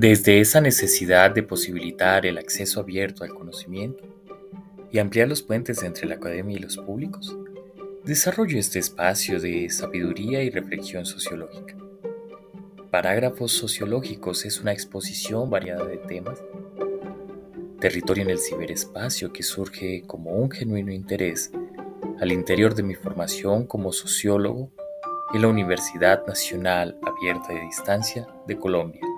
Desde esa necesidad de posibilitar el acceso abierto al conocimiento y ampliar los puentes entre la academia y los públicos, desarrollo este espacio de sabiduría y reflexión sociológica. Parágrafos sociológicos es una exposición variada de temas, territorio en el ciberespacio que surge como un genuino interés al interior de mi formación como sociólogo en la Universidad Nacional Abierta de Distancia de Colombia.